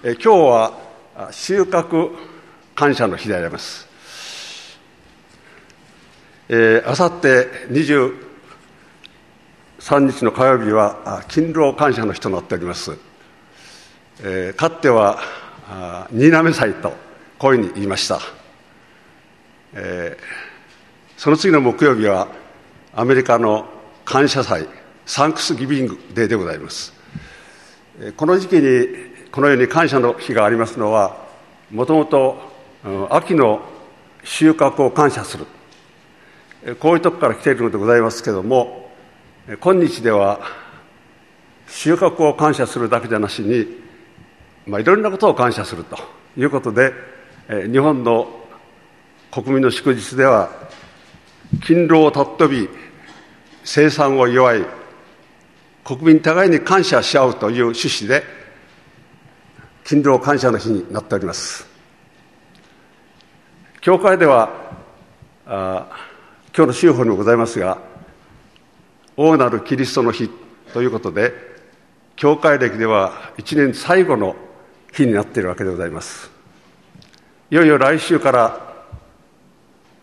え今日は収穫感謝の日であります。えー、あさって23日の火曜日は勤労感謝の日となっております。えー、かつては新滑祭とこういうふうに言いました。えー、その次の木曜日はアメリカの感謝祭サンクスギビングデーでございます。この時期にこのように感謝の日がありますのはもともと秋の収穫を感謝する。こういうとこから来ているのでございますけれども今日では収穫を感謝するだけじゃなしに、まあ、いろんなことを感謝すると。いうことで日本の国民の祝日では勤労を尊び生産を祝い国民互いに感謝し合うという趣旨で勤労感謝の日になっております。教会ではあ今日の週報にもございますが大なるキリストの日ということで教会歴では一年最後の日になっているわけでございます。いよいよ来週から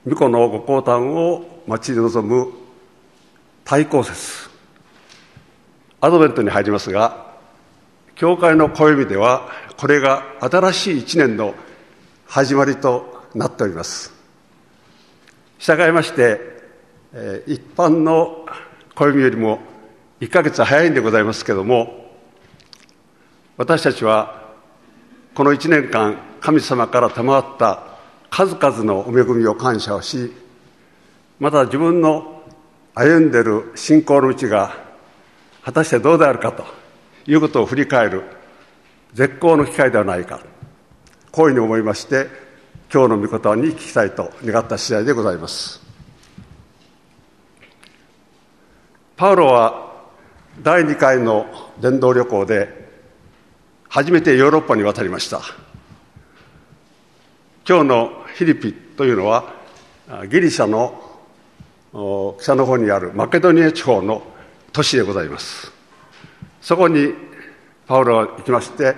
巫女のご降誕を待ち望む対抗節アドベントに入りますが教会の暦ではこれが新しい一年の始まりとなっております。従いまして一般の暦よりも1ヶ月早いんでございますけれども私たちはこの1年間神様から賜った数々のお恵みを感謝をしまた自分の歩んでいる信仰の道が果たしてどうであるかということを振り返る絶好の機会ではないか。こういうふうに思いまして今日の御言葉に聞きたいと願った次第でございます。パウロは第2回の伝道旅行で初めてヨーロッパに渡りました。今日のフィリピというのはギリシャの北の方にあるマケドニア地方の都市でございます。そこにパウロは行きまして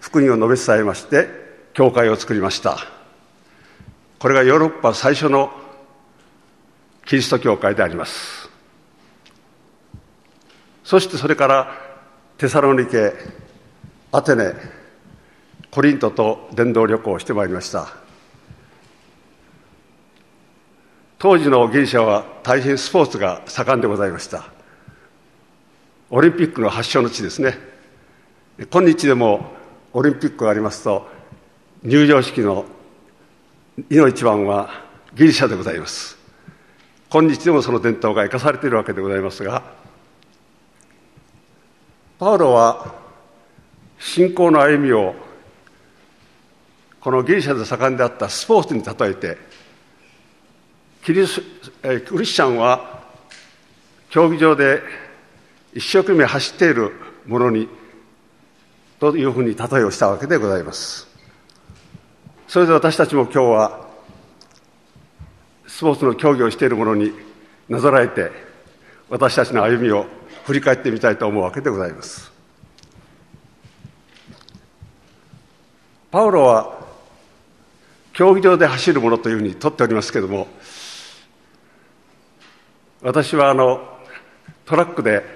福音を述べ伝えまして教会を作りました。これがヨーロッパ最初のキリスト教会であります。そしてそれからテサロニケアテネコリントと伝道旅行をしてまいりました。当時のギリシャは大変スポーツが盛んでございました。オリンピックの発祥の地ですね。今日でもオリンピックがありますと入場式のいの一番はギリシャでございます。今日でもその伝統が生かされているわけでございますがパウロは信仰の歩みをこのギリシャで盛んであったスポーツに例えてキリスクリスチャンは競技場で一生懸命走っているものにというふうに例えをしたわけでございます。それで私たちも今日はスポーツの競技をしているものになぞらえて私たちの歩みを振り返ってみたいと思うわけでございます。パウロは競技場で走るものというふうにとっておりますけれども私はあのトラックで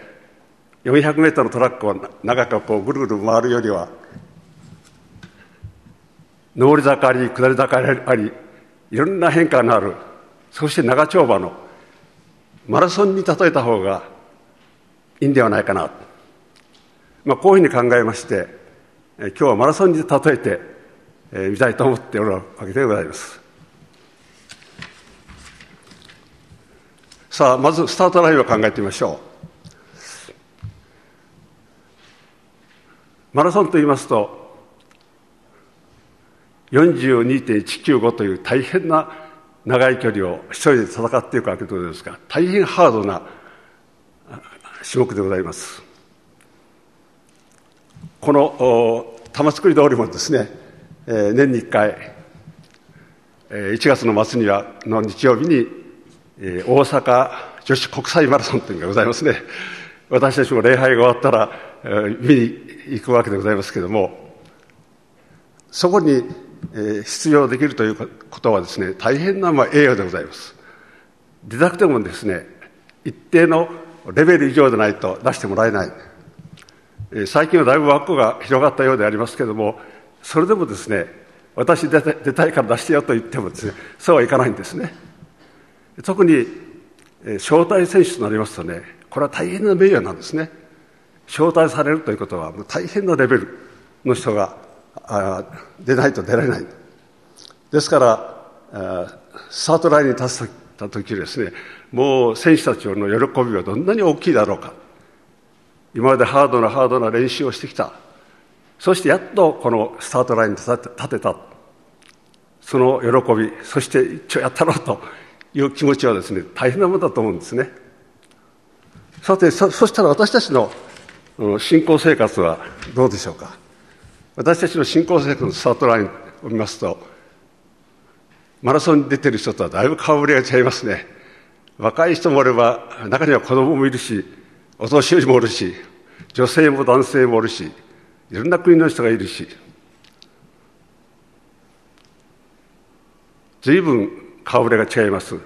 400メートルのトラックを長くこうぐるぐる回るよりは上り坂あり下り坂ありいろんな変化のあるそして長丁場のマラソンに例えた方がいいんではないかな、まあ、こういうふうに考えまして今日はマラソンに例えてみたいと思っておるわけでございます。さあまずスタートラインを考えてみましょう。マラソンと言いますと42.195という大変な長い距離を一人で戦っていくわけでございますが大変ハードな種目でございます。この玉造通りもですね、えー、年に1回、えー、1月の末にはの日曜日に、えー、大阪女子国際マラソンというのがございますね。私たちも礼拝が終わったら、見に行くわけでございますけれどもそこに、出場できるということはですね、大変なまあ栄誉でございます。出たくてもですね、一定のレベル以上でないと出してもらえない。最近はだいぶ枠が広がったようでありますけれども、それでもですね、私出た出たいから出してよと言ってもですね、そうはいかないんですね。特に、招待選手となりますとね、これは大変な名誉なんですね。招待されるということは、もう大変なレベルの人が出ないと出られない。ですから、スタートラインに立った時ですね、もう選手たちの喜びはどんなに大きいだろうか。今までハードなハードな練習をしてきた。そしてやっとこのスタートラインに立てた。その喜び、そして一応やったろうという気持ちはですね、大変なものだと思うんですね。さて、そそしたら私たちの信仰生活はどうでしょうか？私たちの信仰生活のスタートラインを見ますと、マラソンに出てる人とはだいぶ顔ぶれが違いますね。若い人もおれば、中には子供もいるし、お年寄りもおるし、女性も男性もおるし、いろんな国の人がいるし、随分顔ぶれが違います。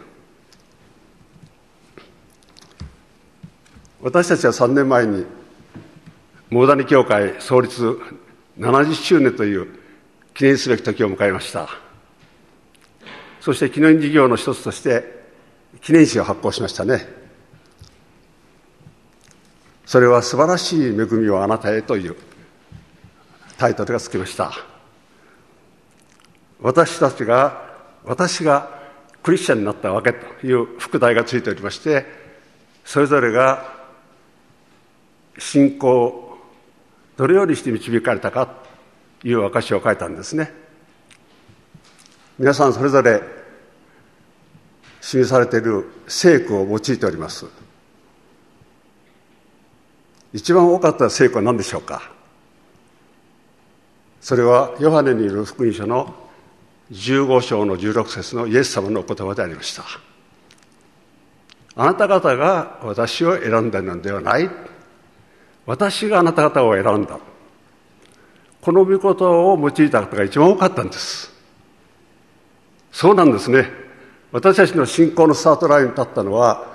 私たちは3年前に、モーダニ教会創立70周年という記念すべき時を迎えました。そして記念事業の一つとして記念誌を発行しましたね。それは素晴らしい恵みをあなたへというタイトルがつきました。私たちが、私がクリスチャンになったわけという副題がついておりまして、それぞれが信仰どれよりして導かれたかという証を書いたんですね。皆さんそれぞれ示されている聖句を用いております。一番多かった聖句は何でしょうか？それはヨハネにいる福音書の15章の16節のイエス様のお言葉でありました。あなた方が私を選んだのではない。私があなた方を選んだ。この御事を用いた方が一番多かったんです。そうなんですね。私たちの信仰のスタートラインに立ったのは、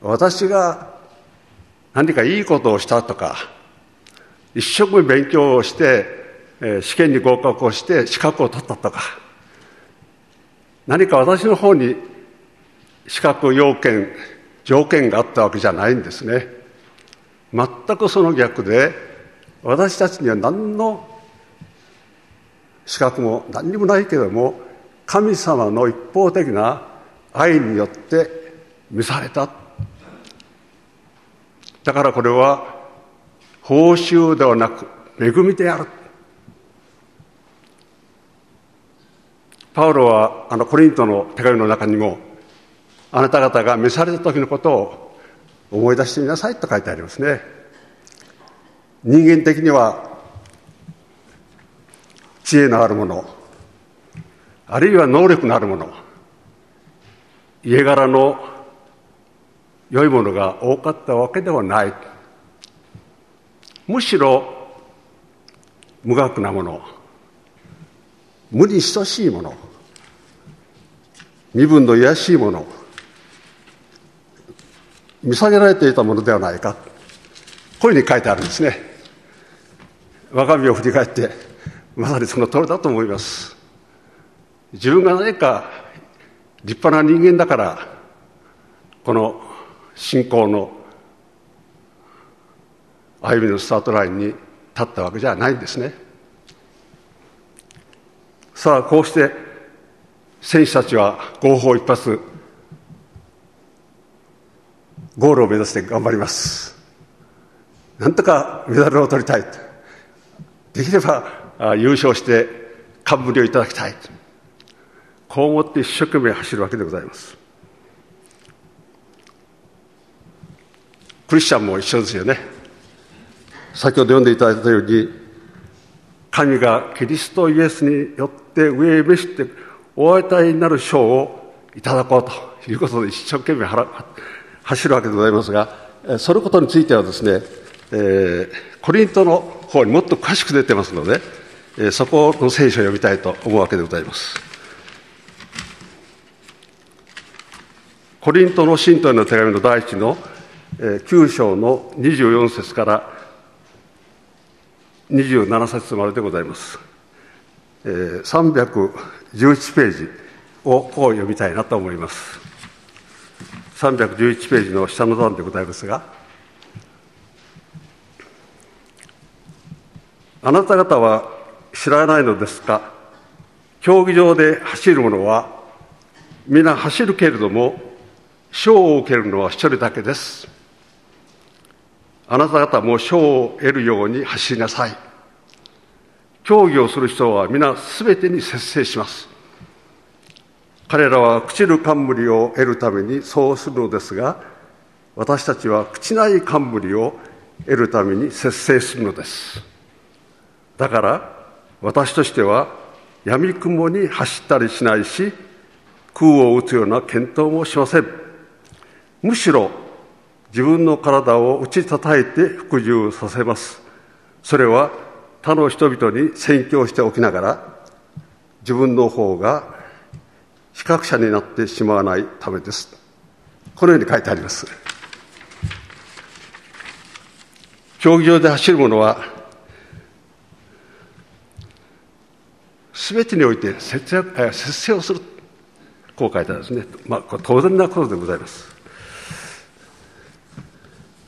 私が何かいいことをしたとか、一生懸命勉強をして、試験に合格をして資格を取ったとか、何か私の方に資格要件、条件があったわけじゃないんですね。全くその逆で私たちには何の資格も何にもないけれども神様の一方的な愛によって召された。だからこれは報酬ではなく恵みである。パウロはあのコリントの手紙の中にもあなた方が召された時のことを思い出してみなさいと書いてありますね。人間的には知恵のあるものあるいは能力のあるもの家柄の良いものが多かったわけではない。むしろ無学なもの無に等しいもの身分の卑しいもの見下げられていたものではないか。こういうふうに書いてあるんですね。我が身を振り返ってまさにその通りだと思います。自分が何か立派な人間だからこの信仰の歩みのスタートラインに立ったわけじゃないんですね。さあこうして選手たちは合法一発ゴールを目指して頑張ります。なんとかメダルを取りたい。できれば優勝して冠をいただきたい。こう思って一生懸命走るわけでございます。クリスチャンも一緒ですよね。先ほど読んでいただいたように神がキリストイエスによって上へ召してお与えになる賞をいただこうということで一生懸命走るわけでございますが、そのことについてはですね、えー、コリントの方にもっと詳しく出てますので、そこの聖書を読みたいと思うわけでございます。コリントの信徒への手紙の第一の9章の24節から27節まででございます。311ページをこう読みたいなと思います。311ページの下の段でございますが、あなた方は知らないのですか？競技場で走る者は皆走るけれども賞を受けるのは一人だけです。あなた方も賞を得るように走りなさい。競技をする人は皆すべてに節制します。彼らは朽ちる冠を得るためにそうするのですが私たちは朽ちない冠を得るために節制するのです。だから私としては闇雲に走ったりしないし空を打つような検討もしません。むしろ自分の体を打ち叩いて服従させます。それは他の人々に宣教しておきながら自分の方が比較者になってしまわないためです。このように書いてあります。競技場で走る者はすべてにおいて節約節制をする。こう書いてあるんですね、まあ、これ当然なことでございます。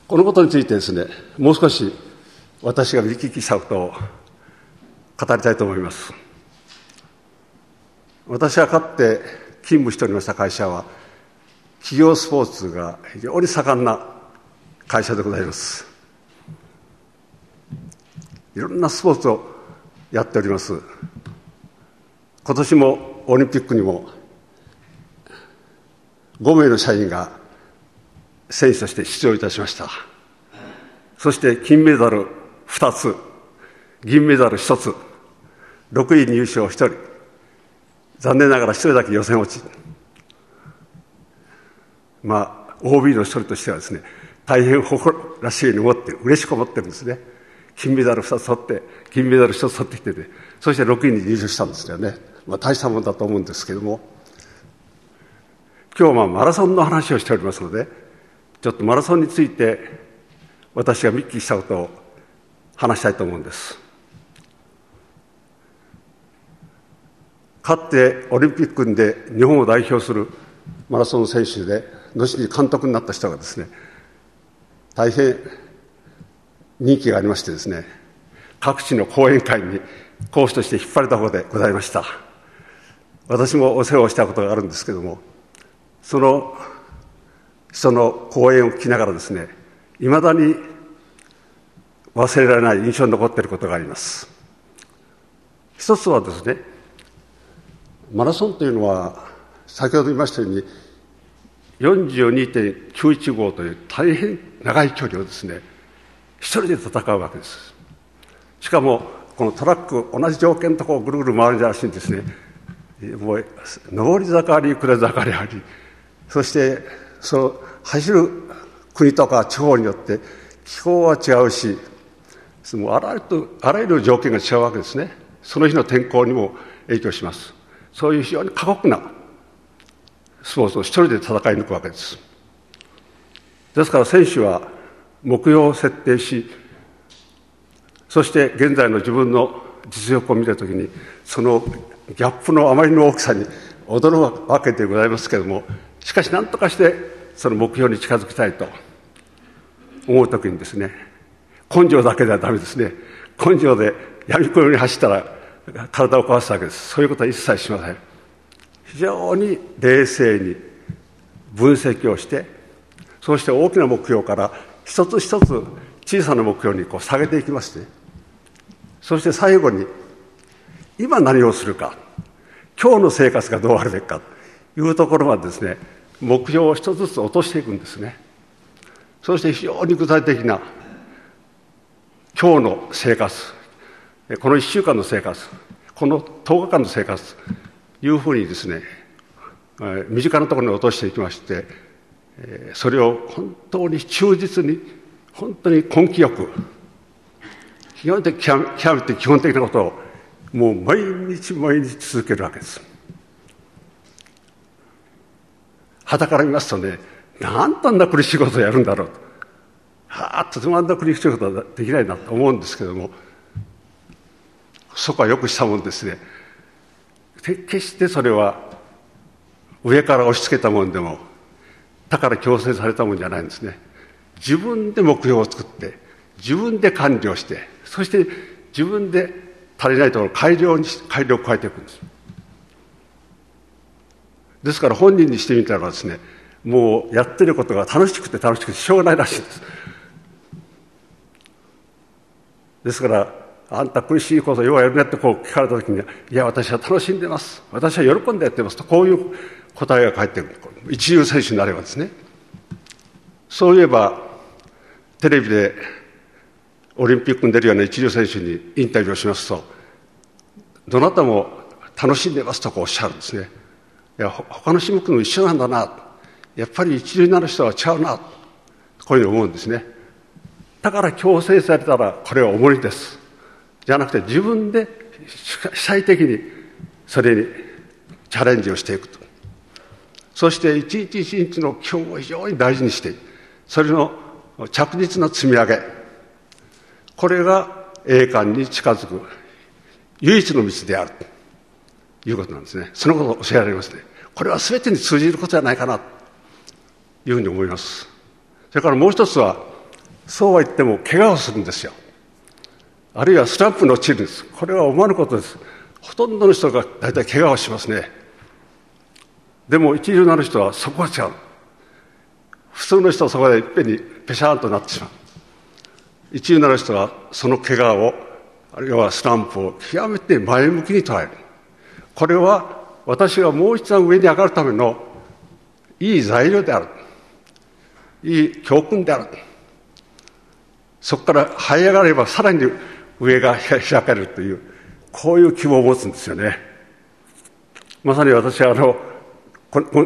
このことについてですねもう少し私が見聞きしたことを語りたいと思います。私がかつて勤務しておりました会社は企業スポーツが非常に盛んな会社でございます。いろんなスポーツをやっております。今年もオリンピックにも5名の社員が選手として出場いたしました。そして金メダル2つ銀メダル1つ6位入賞1人。残念ながら1人だけ予選落ち。まあ OB の一人としてはですね大変誇らしいに思って嬉しく思ってるんですね。金メダル2つ取って金メダル1つ取ってきててそして6位に入賞したんですよね。まあ、大したもんだと思うんですけども。今日はマラソンの話をしておりますのでちょっとマラソンについて私が見聞きしたことを話したいと思うんです。かつてオリンピックで日本を代表するマラソン選手で後に監督になった人がですね大変人気がありましてですね各地の講演会に講師として引っ張れた方でございました。私もお世話をしたことがあるんですけどもその人の講演を聞きながらですねいまだに忘れられない印象に残っていることがあります。一つはですねマラソンというのは先ほど言いましたように42.915という大変長い距離をですね一人で戦うわけです。しかもこのトラック同じ条件のところをぐるぐる回るんじゃなしにですね。もう上り坂あり下り坂ありそしてその走る国とか地方によって気候は違うしもうあらゆるあらゆる条件が違うわけですね。その日の天候にも影響します。そういう非常に過酷なスポーツを一人で戦い抜くわけです。ですから選手は目標を設定しそして現在の自分の実力を見たときにそのギャップのあまりの大きさに驚くわけでございますけれどもしかし何とかしてその目標に近づきたいと思う時にですね根性だけではダメですね。根性で闇雲に走ったら体を壊すわけです。そういうことは一切しません。非常に冷静に分析をしてそして大きな目標から一つ一つ小さな目標にこう下げていきましてそして最後に今何をするか今日の生活がどうあるべきかというところまでですね目標を一つずつ落としていくんですね。そして非常に具体的な今日の生活この1週間の生活この10日間の生活いうふうにですね身近なところに落としていきましてそれを本当に忠実に本当に根気よく極めて極めて基本的なことをもう毎日毎日続けるわけです。肌から見ますとねなんとあんな苦しいことをやるんだろうと。はあとてもあんな苦しいことはできないなと思うんですけどもそこはよくしたもんですね。決してそれは上から押し付けたもんでもだから強制されたもんじゃないんですね。自分で目標を作って自分で完了してそして自分で足りないところを改良に改良を加えていくんです。ですから本人にしてみたらですねもうやってることが楽しくて楽しくてしょうがないらしいんです。ですからあんた苦しいことようやるねってこう聞かれた時にいや私は楽しんでます。私は喜んでやってますとこういう答えが返ってくる。一流選手になればですね。そういえばテレビでオリンピックに出るような一流選手にインタビューをしますとどなたも楽しんでますとこうおっしゃるんですね。いや他の種目も一緒なんだな。やっぱり一流になる人はちゃうな。こういうふうに思うんですね。だから強制されたらこれは重いです。じゃなくて自分で主体的にそれにチャレンジをしていくと。そして一日一日の基本を非常に大事にしてそれの着実な積み上げ。これが栄冠に近づく唯一の道である。ということなんですね。そのことを教えられますね。これは全てに通じることじゃないかな。というふうに思います。それからもう一つはそうは言っても怪我をするんですよ。あるいはスランプに陥るんです。これは思わぬことです。ほとんどの人が大体怪我をしますね。でも一流なる人はそこは違う。普通の人はそこでいっぺんにペシャーンとなってしまう。一流なる人はその怪我をあるいはスランプを極めて前向きに捉える。これは私がもう一段上に上がるためのいい材料である。いい教訓である。そこから這い上がればさらに上が開かれるというこういう希望を持つんですよね。まさに私はあの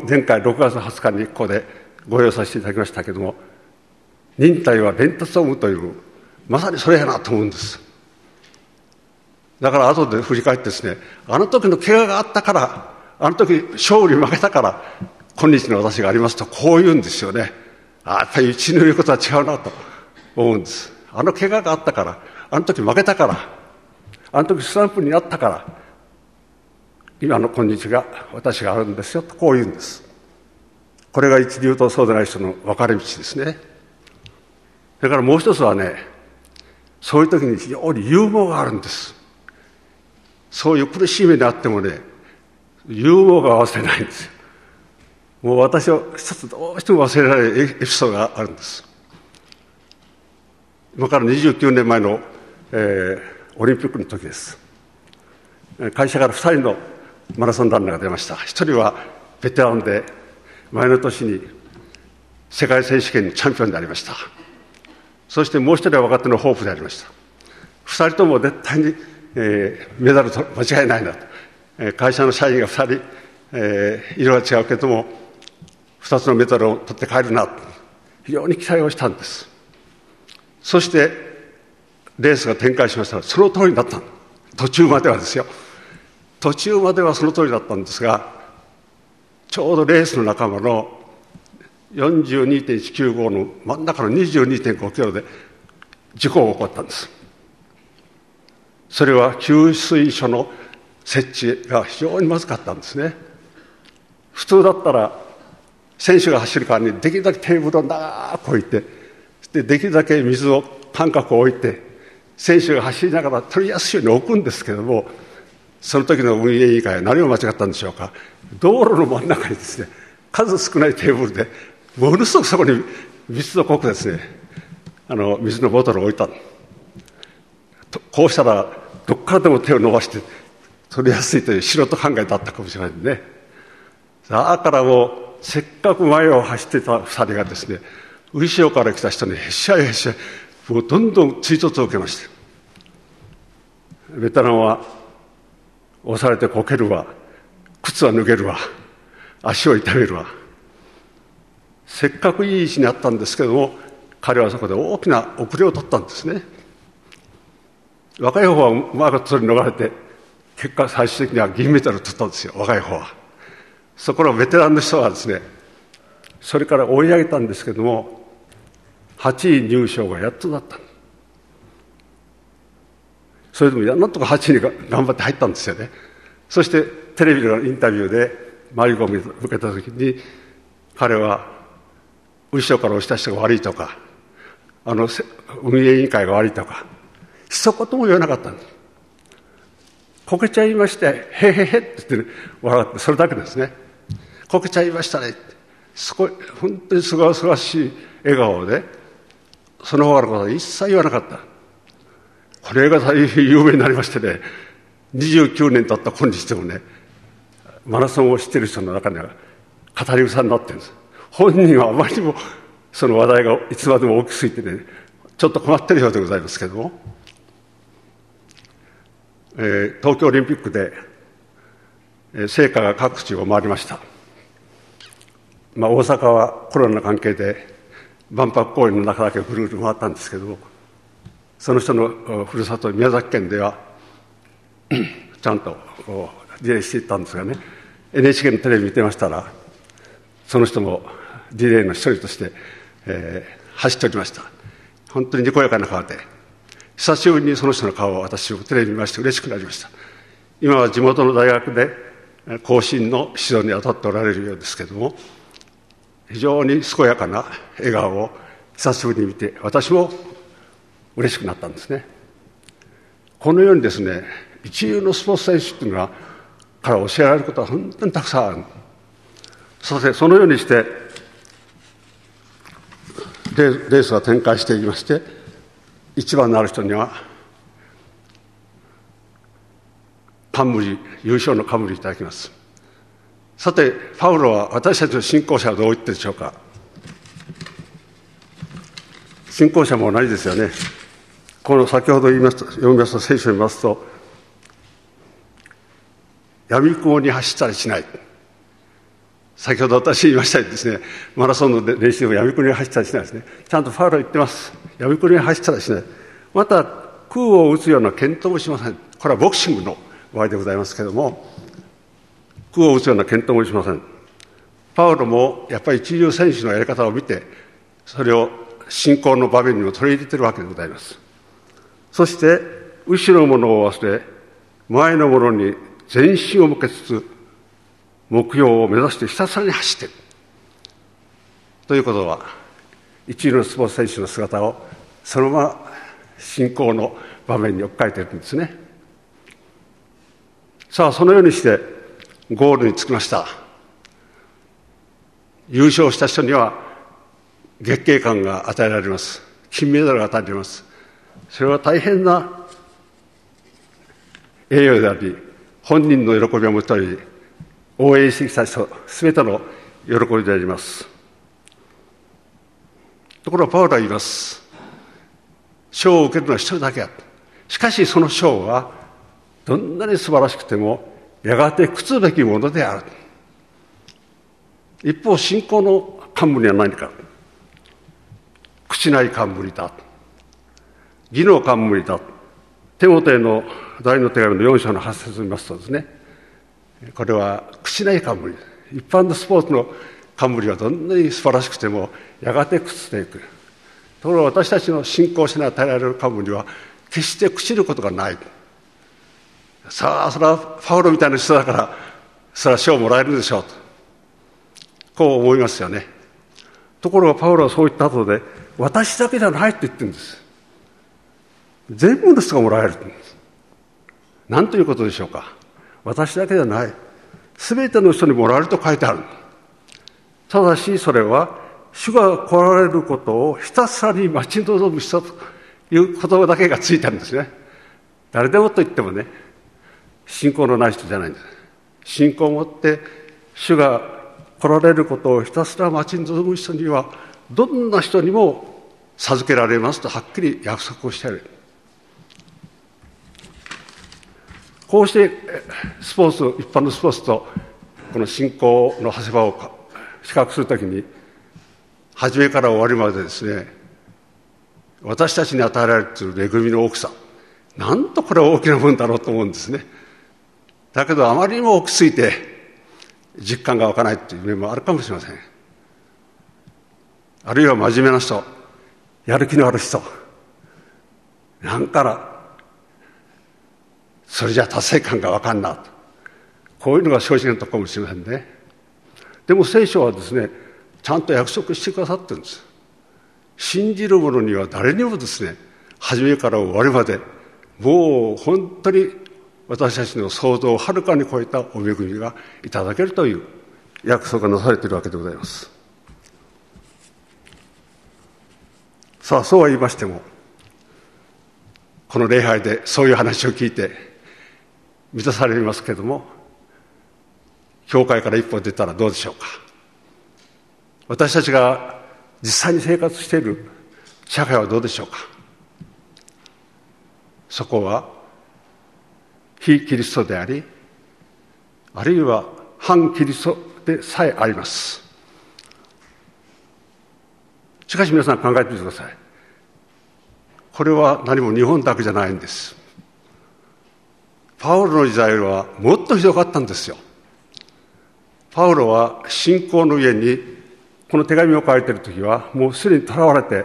前回6月20日にここでご用意させていただきましたけれども忍耐は伝達を生むというまさにそれやなと思うんです。だから後で振り返ってですねあの時の怪我があったからあの時勝利負けたから今日の私がありますとこう言うんですよね。あやっぱりうちの言うことは違うなと思うんです。あの怪我があったからあの時負けたから。あの時スタンプになったから。今の今日が私があるんですよと。こう言うんです。これが一流とそうでない人の分かれ道ですね。それからもう一つはねそういう時に非常にユーモアがあるんです。そういう苦しい目にあってもねユーモアが忘れないんです。よもう私は一つどうしても忘れられないエピソードがあるんです。今から29年前の、えー、オリンピックの時です。会社から2人のマラソンランナーが出ました。一人はベテランで前の年に世界選手権のチャンピオンでありました。そしてもう一人は若手のホープでありました。二人とも絶対に、えー、メダルと間違いないなと、えー、会社の社員が二人、えー、色は違うけども二つのメダルを取って帰るな非常に期待をしたんです。そしてレースが展開しました。らその通りになった。途中まではですよ。途中まではその通りだったんですがちょうどレースの仲間の42.195の真ん中の22.5キロで事故が起こったんです。それは給水所の設置が非常にまずかったんですね。普通だったら選手が走るからにできるだけテーブルを長く置いてでできるだけ水を間隔を置いて選手が走りながら取りやすいように置くんですけどもその時の運営委員会は何を間違ったんでしょうか。道路の真ん中にですね数少ないテーブルでものすごくそこに水の濃くですねあの水のボトルを置いた。こうしたらどこからでも手を伸ばして取りやすいという素人考えだったかもしれないね。だからもうせっかく前を走ってた2人がですね後ろから来た人にへっしゃいへっしゃいもうどんどん追突を受けましてベテランは押されてこけるわ。靴は脱げるわ。足を痛めるわ。せっかくいい位置にあったんですけども彼はそこで大きな遅れを取ったんですね。若い方はうまくそれ逃れて結果最終的には銀メダルを取ったんですよ。若い方は。そこのベテランの人はですねそれから追い上げたんですけども8位入賞がやっとだったそれでもなんとか8位に頑張って入ったんですよねそしてテレビのインタビューで迷い込みを受けた時に彼は後ろから押した人が悪いとかあの運営委員会が悪いとか一言も言わなかったんですこけちゃいまして、へへへって言って、笑って、それだけですね。こけちゃいましたね。すごい、本当にすがすがしい笑顔で、その他のことは一切言わなかった。これが大変有名になりましてね、29年経った今日でもね、マラソンを知ってる人の中には語り草になってるんです。本人はあまりにもその話題がいつまでも大きすぎてね、ちょっと困ってるようでございますけども、えー、東京オリンピックで、えー、聖火が各地を回りました。まあ、大阪はコロナの関係で万博公園の中だけぐるぐる回ったんですけどもその人のふるさと宮崎県では ちゃんとこうリレーしていったんですがね NHK のテレビ見てましたらその人もリレーの一人として、えー、走っておりました。本当ににこやかな顔で久しぶりにその人の顔を私をテレビ見まして嬉しくなりました。今は地元の大学で後進の指導に当たっておられるようですけども非常に健やかな笑顔を久しぶりに見て私も嬉しくなったんですね。このようにですね一流のスポーツ選手っていうのはから教えられることは本当にたくさんある。そしてそのようにしてレースが展開していきまして一番のある人には冠優勝の冠いただきます。さてパウロは私たちの信仰者はどう言ってるでしょうか？信仰者も同じですよねこの先ほど言いますと読みますと聖書を見ますと闇雲に走ったりしない先ほど私言いましたようにですね、マラソンの練習をやみくりに走ったりしないですね。ちゃんとファウルは言ってます。やみくりに走ったりしない。また、空を打つような検討もしません。これはボクシングの場合でございますけれども、空を打つような検討もしません。パウロもやっぱり一流選手のやり方を見て、それを信仰の場面にも取り入れているわけでございます。そして、後ろのものを忘れ、前のものに全身を向けつつ、目標を目指してひたすらに走っている。ということは、一流のスポーツ選手の姿をそのまま信仰の場面に置き換えているんですね。さあ、そのようにしてゴールに着きました。優勝した人には月経感が与えられます。金メダルが与えられます。それは大変な栄誉であり、本人の喜びを持ったり、応援してきた人、すべての喜びであります。ところがパウロは言います。賞を受けるのは一人だけや。しかしその賞は、どんなに素晴らしくても、やがて屈つべきものである。一方、信仰の冠は何か。口ない冠だ。義の冠だ。手元への第の手紙の4章の8節を見ますとですね、これは口ない冠一般のスポーツの冠はどんなに素晴らしくてもやがて朽ちていくところが私たちの信仰者に与えられる冠は決して朽ちることがないさあそれはファウロみたいな人だからそれは賞をもらえるでしょうとこう思いますよねところがパウロはそう言った後で私だけじゃないって言ってるんです全部の人がもらえる何ということでしょうか私だけじゃない。すべての人にもらえると書いてある。ただし、それは、主が来られることをひたすらに待ち望む人という言葉だけがついてるんですね。誰でもと言ってもね、信仰のない人じゃないんです。信仰を持って、主が来られることをひたすら待ち望む人には、どんな人にも授けられますとはっきり約束をしている。こうしてスポーツ一般のスポーツとこの信仰の長谷場を比較するときに初めから終わりまでですね私たちに与えられている恵みの大きさなんとこれは大きなもんだろうと思うんですねだけどあまりにも大きすぎて実感が湧かないという面もあるかもしれません。あるいは真面目な人、やる気のある人、なんからそれじゃ達成感がわかんなと。こういうのが正直なとこかもしれませんね。でも聖書はですね、ちゃんと約束してくださってるんです。信じる者には誰にもですね、初めから終わりまで、もう本当に私たちの想像をはるかに超えたお恵みがいただけるという約束がなされているわけでございます。さあ、そうは言いましても、この礼拝でそういう話を聞いて満たされますけれども、教会から一歩出たらどうでしょうか。私たちが実際に生活している社会はどうでしょうか。そこは非キリストであり、あるいは反キリストでさえあります。しかし皆さん考えてみてください。これは何も日本だけじゃないんです。パウロの時代はもっとひどかったんですよ。パウロは信仰の家にこの手紙を書いている時はもうすでに囚われて、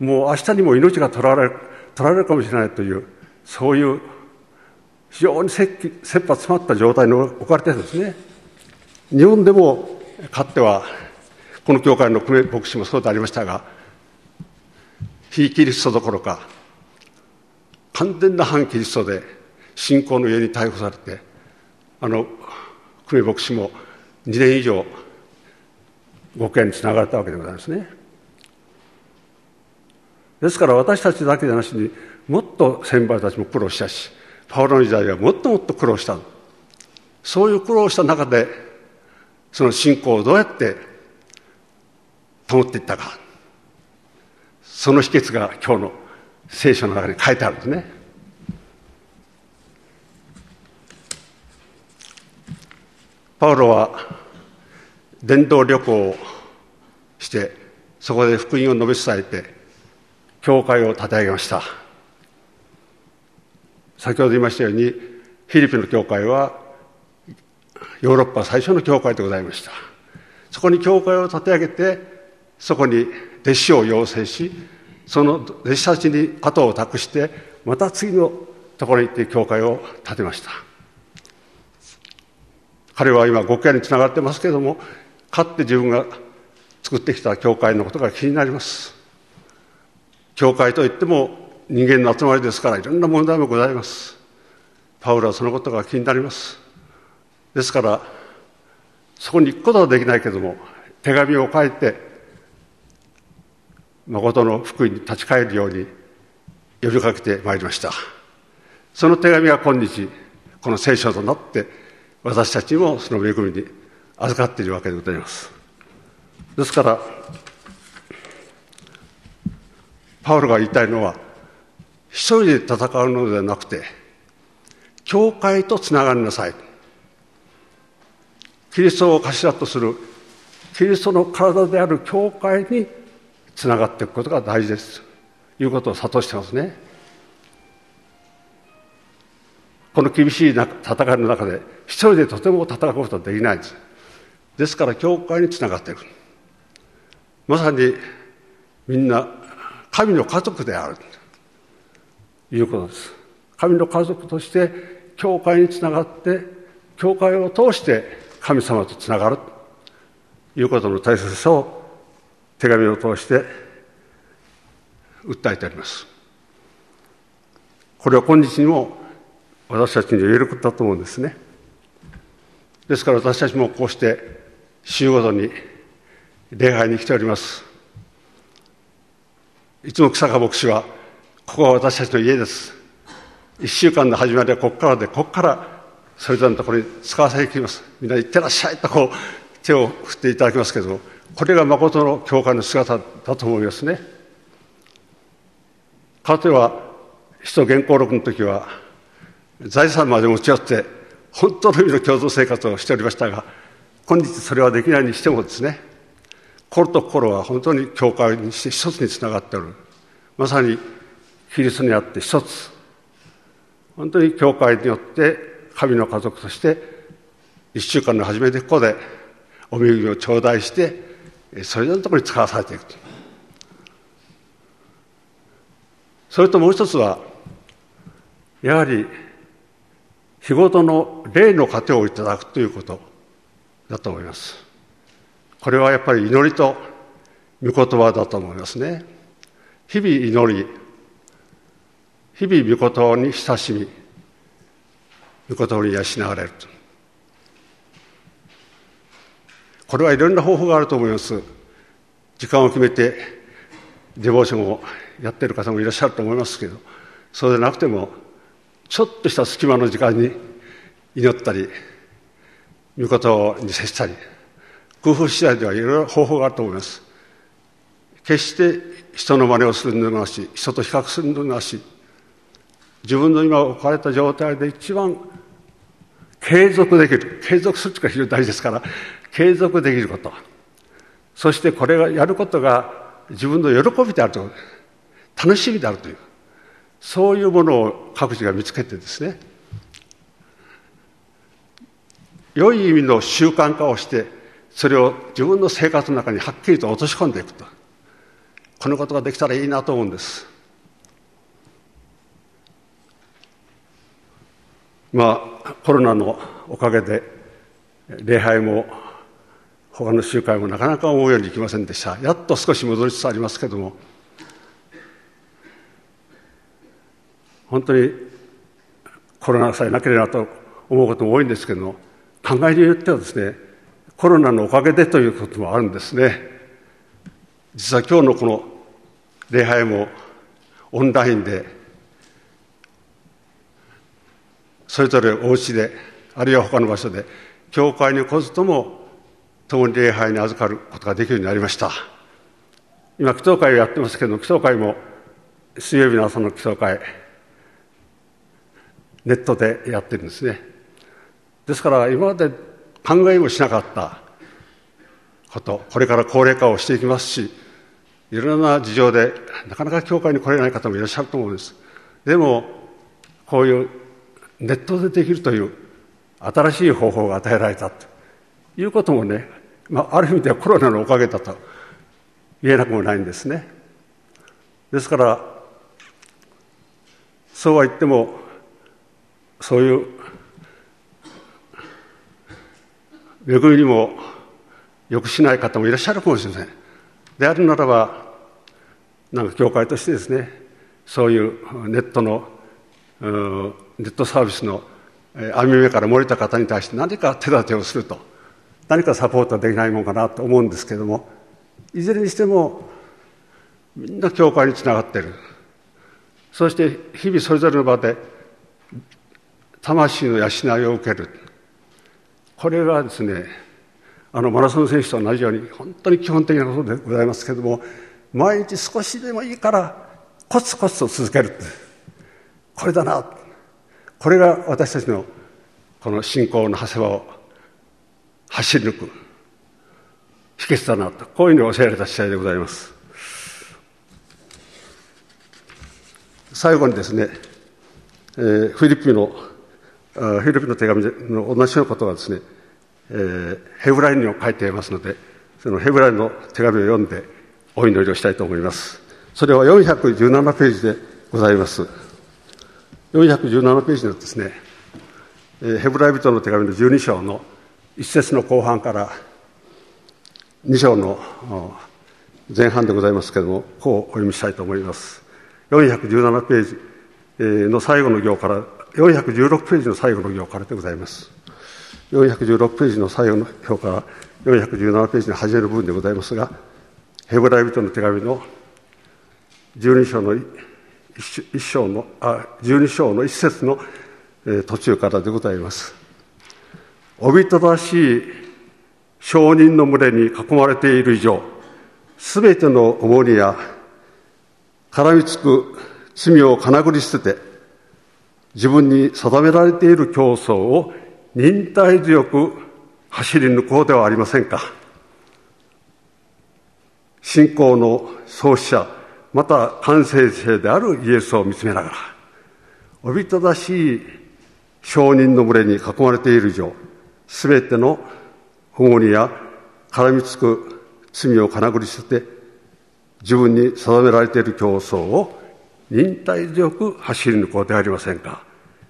もう明日にも命が取られ取られるかもしれないという、そういう非常に切羽詰まった状態に置かれてるんですね。日本でもかつては、この教会の久米牧師もそうでありましたが、非キリストどころか、完全な反キリストで信仰の家に逮捕されて、あの、久米牧師も2年以上、ご家につながれたわけでございますね。ですから私たちだけでなしに、もっと先輩たちも苦労したし、パウロの時代はもっともっと苦労した。そういう苦労した中で、その信仰をどうやって保っていったか。その秘訣が今日の聖書の中に書いてあるんですね。パウロは伝道旅行をして、そこで福音を述べ伝えて、教会を立て上げました。先ほど言いましたように、フィリピンの教会は、ヨーロッパ最初の教会でございました。そこに教会を立て上げて、そこに弟子を養成し、その弟子たちに後を託して、また次のところに行って教会を建てました。彼は今、極家につながってますけれども、かって自分が作ってきた教会のことが気になります。教会といっても人間の集まりですからいろんな問題もございます。パウロはそのことが気になります。ですからそこに行くことはできないけれども手紙を書いて誠の福音に立ち返るように呼びかけてまいりました。その手紙が今日この聖書となって私たちもその恵みに預かっているわけでございます。ですからパウロが言いたいのは一人で戦うのではなくて、教会とつながりなさい。キリストを頭とする、キリストの体である教会につながっていくことが大事です。ということを諭してますね。この厳しい戦いの中で、一人でとても戦うことはできないです。ですから、教会につながっていく。まさに、みんな、神の家族である。いうことです。神の家族として、教会につながって、教会を通して神様とつながるということの大切さを手紙を通して訴えてあります。これは今日にも私たちに言えることだと思うんですね。ですから私たちもこうして週ごとに礼拝に来ております。いつも草川牧師はここは私たちの家です。一週間の始まりはここからで、ここからそれぞれのところに使わせていきます。みんな行ってらっしゃいとこう手を振っていただきますけども、これが誠の教会の姿だと思いますね。かつては、首都原稿録の時は、財産まで持ち寄って、本当の意味の共同生活をしておりましたが、今日それはできないにしてもですね、心と心は本当に教会にして一つにつながっておる。まさにキリストにあって一つ、本当に教会によって神の家族として一週間の初めでここでお恵みを頂戴してそれぞれのところに使わされていくそれともう一つはやはり日ごとの霊の糧をいただくということだと思います。これはやっぱり祈りと御言葉だと思いますね。日々祈り日々御言葉に親しみ御言葉に養われると。これはいろんな方法があると思います。時間を決めてデボーションをやってる方もいらっしゃると思いますけどそうでなくてもちょっとした隙間の時間に祈ったり御言葉に接したり工夫次第ではいろいろ方法があると思います。決して人の真似をするのでなし人と比較するのでなし自分の今置かれた状態で一番継続できる。継続するというか非常に大事ですから。継続できること。そしてこれがやることが自分の喜びであると楽しみであるという。そういうものを各自が見つけてですね。良い意味の習慣化をしてそれを自分の生活の中にはっきりと落とし込んでいくと。このことができたらいいなと思うんです。まあコロナのおかげで礼拝も他の集会もなかなか思うようにいきませんでした。やっと少し戻りつつありますけども。本当にコロナさえなければと思うことも多いんですけども考えによってはですねコロナのおかげでということもあるんですね。実は今日のこの礼拝もオンラインでそれぞれお家であるいは他の場所で教会に来ずとも共に礼拝に預かることができるようになりました。今祈祷会をやってますけど祈祷会も水曜日の朝の祈祷会ネットでやってるんですね。ですから今まで考えもしなかったことこれから高齢化をしていきますしいろんな事情でなかなか教会に来れない方もいらっしゃると思うんです。でもこういうネットでできるという新しい方法が与えられたと。いうこともね、まあ、ある意味ではコロナのおかげだと言えなくもないんですね。ですからそうは言ってもそういう恵みにもよくしない方もいらっしゃるかもしれません。であるならばなんか教会としてですねそういうネットのネットサービスの網目から漏れた方に対して何か手立てをすると。何かサポートはできないものかなと思うんですけどもいずれにしてもみんな教会につながっている。そして日々それぞれの場で魂の養いを受ける。これがですねあのマラソン選手と同じように本当に基本的なことでございますけども毎日少しでもいいからコツコツと続けるこれだなこれが私たちのこの信仰の長谷場を走り抜く秘訣だなとこういうふうに教えられた次第でございます。最後にですね、えー、フィリピンのフィリピンの手紙の同じようなことがですね、えー、ヘブラインにも書いていますのでそのヘブラインの手紙を読んでお祈りをしたいと思います。それは417ページでございます。417ページのですね、ヘブライ人の手紙の12章の一節の後半から2章の前半でございますけれどもこうお読みしたいと思います。417ページの最後の行から416ページの最後の行からでございます。416ページの最後の行から417ページの初めの部分でございますがヘブライ人の手紙の12章の章のあ12章の一節の途中からでございます。おびただしい証人の群れに囲まれている以上すべての重荷や絡みつく罪をかなぐり捨てて自分に定められている競争を忍耐強く走り抜こうではありませんか。信仰の創始者また完成者であるイエスを見つめながらおびただしい証人の群れに囲まれている以上、すべての保護にや絡みつく罪をかなぐり捨てて、自分に定められている競争を忍耐強く走り抜こうではありませんか。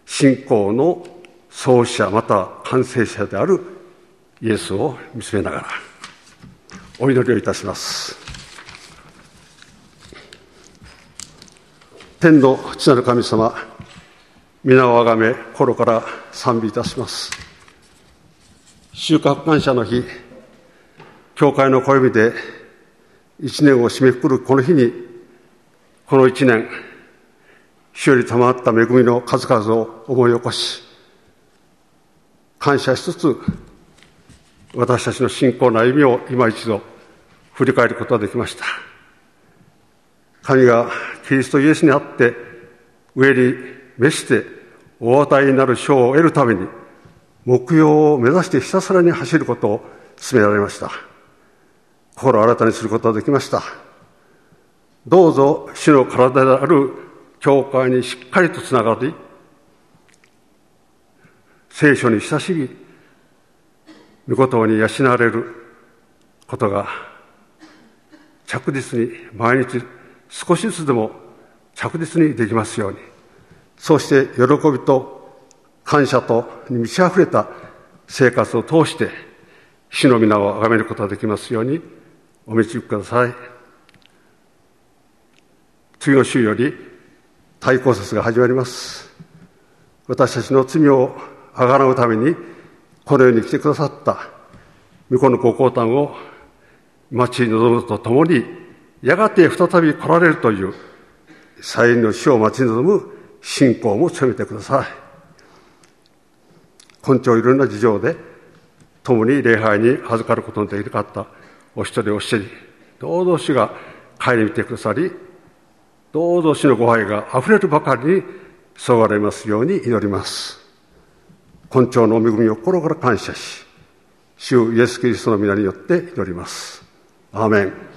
信仰の創始者また完成者であるイエスを見つめながらお祈りをいたします。天の父なる神様、皆をあがめ、心から賛美いたします。収穫感謝の日、教会の暦で一年を締めくくるこの日に、この一年、主より賜った恵みの数々を思い起こし、感謝しつつ、私たちの信仰の歩みを今一度振り返ることができました。神がキリストイエスにあって上に召してお与えになる賞を得るために目標を目指してひたすらに走ることを進められました。心を新たにすることができました。どうぞ主の体である教会にしっかりとつながり、聖書に親しみ、御言葉に養われることが着実に毎日少しずつでも着実にできますように、そうして喜びと感謝とに満ち溢れた生活を通して、主の皆を崇めることができますように、お導きください。次の週より対抗説が始まります。私たちの罪をあがらうために、この世に来てくださった、御子のご降誕を待ち望むとともに、やがて再び来られるという再臨の死を待ち望む信仰も強めてください。根性いろんな事情で共に礼拝に預かることのできなかったお一人お一人、どうぞ主が帰り見てくださり、どうぞ主のご愛が溢れるばかりにそがれますように祈ります。根性の恵みを心から感謝し、主イエス・キリストの皆によって祈ります。アーメン。